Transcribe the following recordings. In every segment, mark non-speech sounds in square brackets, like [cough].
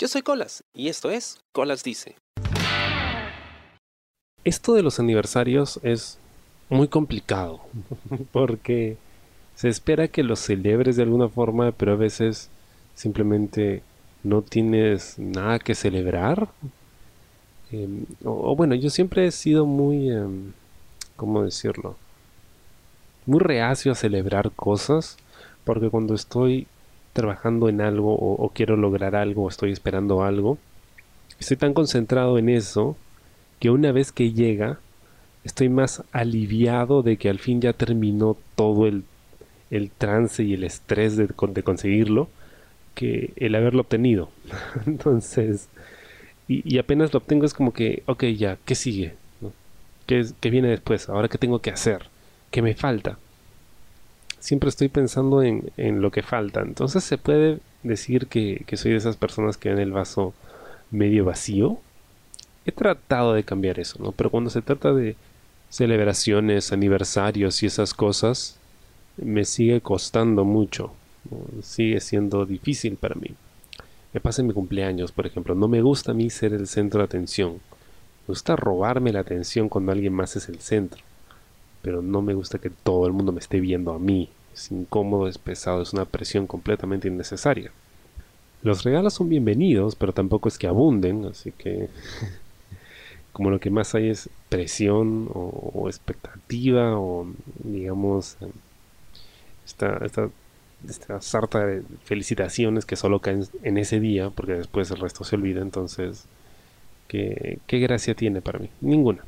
Yo soy Colas y esto es Colas Dice. Esto de los aniversarios es muy complicado [laughs] porque se espera que los celebres de alguna forma, pero a veces simplemente no tienes nada que celebrar. Em, o, bueno, yo siempre he sido muy, em, ¿cómo decirlo? Muy reacio a celebrar cosas porque cuando estoy trabajando en algo o, quiero lograr algo o estoy esperando algo, estoy tan concentrado en eso que una vez que llega, estoy más aliviado de que al fin ya terminó todo el, el trance y el estrés de, de, conseguirlo que el haberlo obtenido. [laughs] Entonces, y, apenas lo obtengo es como que, ok, ya, ¿qué sigue? ¿Qué, ¿Qué viene después? ¿Ahora qué tengo que hacer? ¿Qué me falta? Siempre estoy pensando en, en, lo que falta. Entonces se puede decir que, que, soy de esas personas que ven el vaso medio vacío. He tratado de cambiar eso, ¿no? Pero cuando se trata de celebraciones, aniversarios y esas cosas, me sigue costando mucho. Sigue siendo difícil para mí. Me pasa en mi cumpleaños, por ejemplo. No me gusta a mí ser el centro de atención. Me gusta robarme la atención cuando alguien más es el centro pero no me gusta que todo el mundo me esté viendo a mí. Es incómodo, es pesado, es una presión completamente innecesaria. Los regalos son bienvenidos, pero tampoco es que abunden, así que [laughs] como lo que más hay es presión o, expectativa o digamos esta, esta, esta, sarta de felicitaciones que solo caen en ese día porque después el resto se olvida, entonces ¿qué, qué gracia tiene para mí? Ninguna.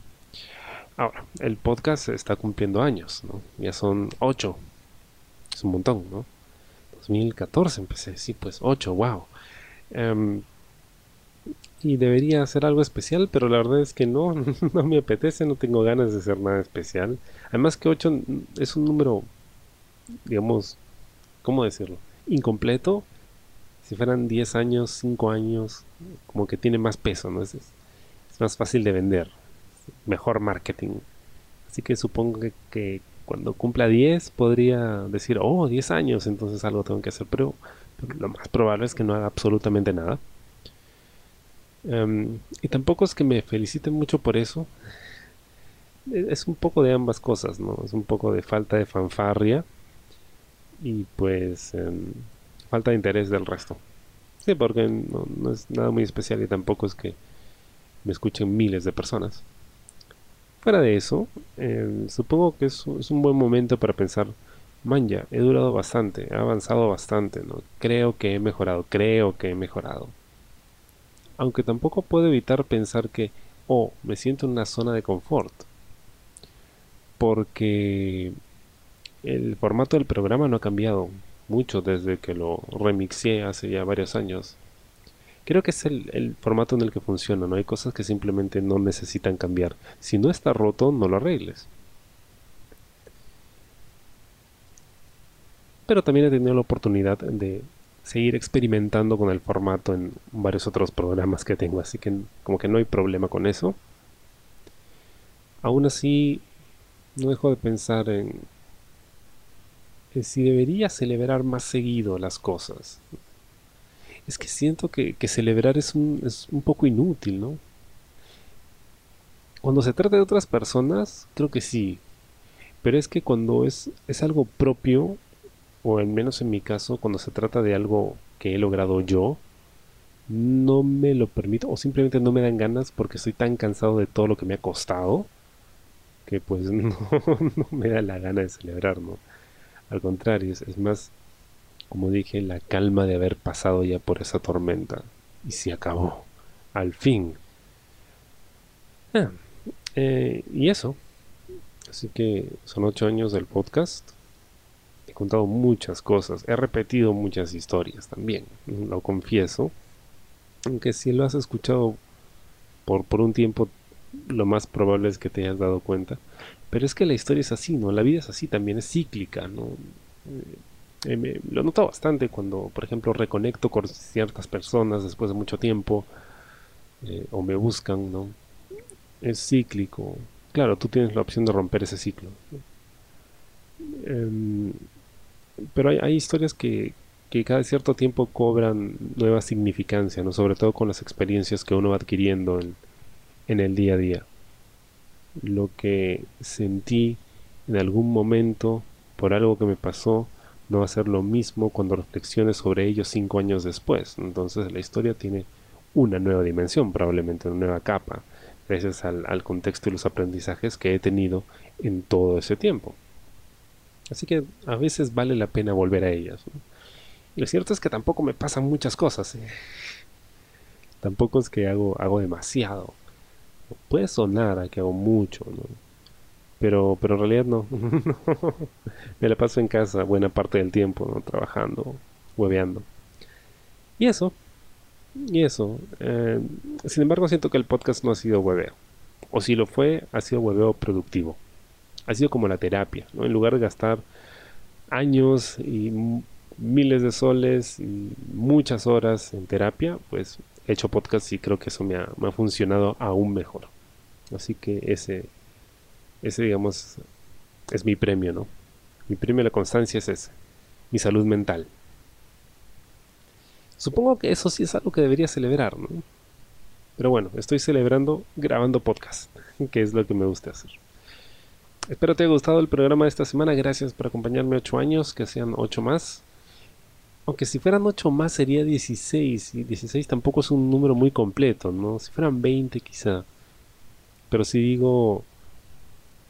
Ahora, el podcast está cumpliendo años, ¿no? Ya son ocho. Es un montón, ¿no? 2014 empecé, sí, pues ocho, wow. Em, y debería hacer algo especial, pero la verdad es que no, [laughs] no me apetece, no tengo ganas de hacer nada especial. Además que 8 es un número, digamos, ¿cómo decirlo? Incompleto. Si fueran 10 años, 5 años, como que tiene más peso, ¿no? es más fácil de vender mejor marketing. Así que supongo que, cuando cumpla 10 podría decir, oh, 10 años, entonces algo tengo que hacer, pero, lo más probable es que no haga absolutamente nada. Em, y tampoco es que me feliciten mucho por eso. E, es un poco de ambas cosas, ¿no? Es un poco de falta de fanfarria y pues em, falta de interés del resto. Sí, porque no es nada muy especial y tampoco es que me escuchen miles de personas. Fuera de eso, eh, supongo que es, un buen momento para pensar, man ya, he durado bastante, he avanzado bastante, ¿no? Creo que he mejorado, creo que he mejorado. Aunque tampoco puedo evitar pensar que, oh, me siento en una zona de confort. Porque el formato del programa no ha cambiado mucho desde que lo remixé hace ya varios años creo que es el, formato en el que funciona, ¿no? Hay cosas que simplemente no necesitan cambiar. Si no está roto, no lo arregles. Pero también he tenido la oportunidad de seguir experimentando con el formato en varios otros programas que tengo, así que como que no hay problema con eso. Aún así, no dejo de pensar en, en si debería celebrar más seguido las cosas es que siento que, celebrar es un, es un poco inútil, ¿no? Cuando se trata de otras personas, creo que sí. Pero es que cuando es, es algo propio, o al menos en mi caso, cuando se trata de algo que he logrado yo, no me lo permito, o simplemente no me dan ganas porque estoy tan cansado de todo lo que me ha costado, que pues [laughs] no, no me da la gana de celebrar, ¿no? Al contrario, es más, como dije, la calma de haber pasado ya por esa tormenta. Y se acabó. Al fin. Ah, eh, y eso. Así que son ocho años del podcast. He contado muchas cosas. He repetido muchas historias también. Lo confieso. Aunque si lo has escuchado por, por un tiempo, lo más probable es que te hayas dado cuenta. Pero es que la historia es así, ¿no? La vida es así también, es cíclica, ¿no? Eh, lo noto bastante cuando, por ejemplo, reconecto con ciertas personas después de mucho tiempo eh, o me buscan, ¿no? Es cíclico. Claro, tú tienes la opción de romper ese ciclo. Em, pero hay, historias que, que cada cierto tiempo cobran nueva significancia, ¿no? sobre todo con las experiencias que uno va adquiriendo en, en el día a día. Lo que sentí en algún momento por algo que me pasó no va a ser lo mismo cuando reflexiones sobre ello cinco años después. Entonces la historia tiene una nueva dimensión, probablemente una nueva capa, gracias al, contexto y los aprendizajes que he tenido en todo ese tiempo. Así que a veces vale la pena volver a ellas. Y lo cierto es que tampoco me pasan muchas cosas. ¿eh? Tampoco es que hago, hago demasiado. Puede sonar a que hago mucho, Pero, pero en realidad no. [laughs] me la paso en casa buena parte del tiempo. Trabajando, hueveando. Y eso, y eso. Eh, sin embargo, siento que el podcast no ha sido hueveo. O si lo fue, ha sido hueveo productivo. Ha sido como la terapia, ¿no? En lugar de gastar años y miles de soles y muchas horas en terapia, pues he hecho podcast y creo que eso me ha, funcionado aún mejor. Así que ese, ese digamos, es mi premio, ¿no? Mi premio a la constancia es ese, mi salud mental. Supongo que eso sí es algo que debería celebrar, ¿no? Pero bueno, estoy celebrando grabando podcast, [laughs] que es lo que me gusta hacer. Espero te haya gustado el programa de esta semana. Gracias por acompañarme ocho años, que sean ocho más. Aunque si fueran 8 más sería 16. Y 16 tampoco es un número muy completo, ¿no? Si fueran 20 quizá. Pero si digo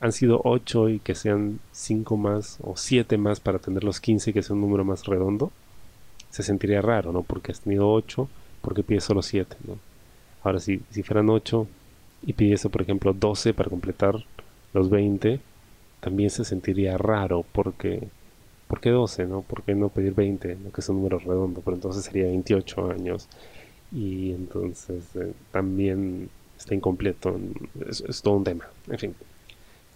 han sido 8 y que sean 5 más o 7 más para tener los 15 que sea un número más redondo, se sentiría raro, ¿no? Porque has tenido 8, porque pides solo 7, ¿no? Ahora si, si fueran 8 y pidiese por ejemplo 12 para completar los 20, también se sentiría raro porque ¿por qué 12? No? ¿Por qué no pedir 20? ¿no? Que es un número redondo, pero entonces sería 28 años. Y entonces eh, también está incompleto. Es, es todo un tema. En fin.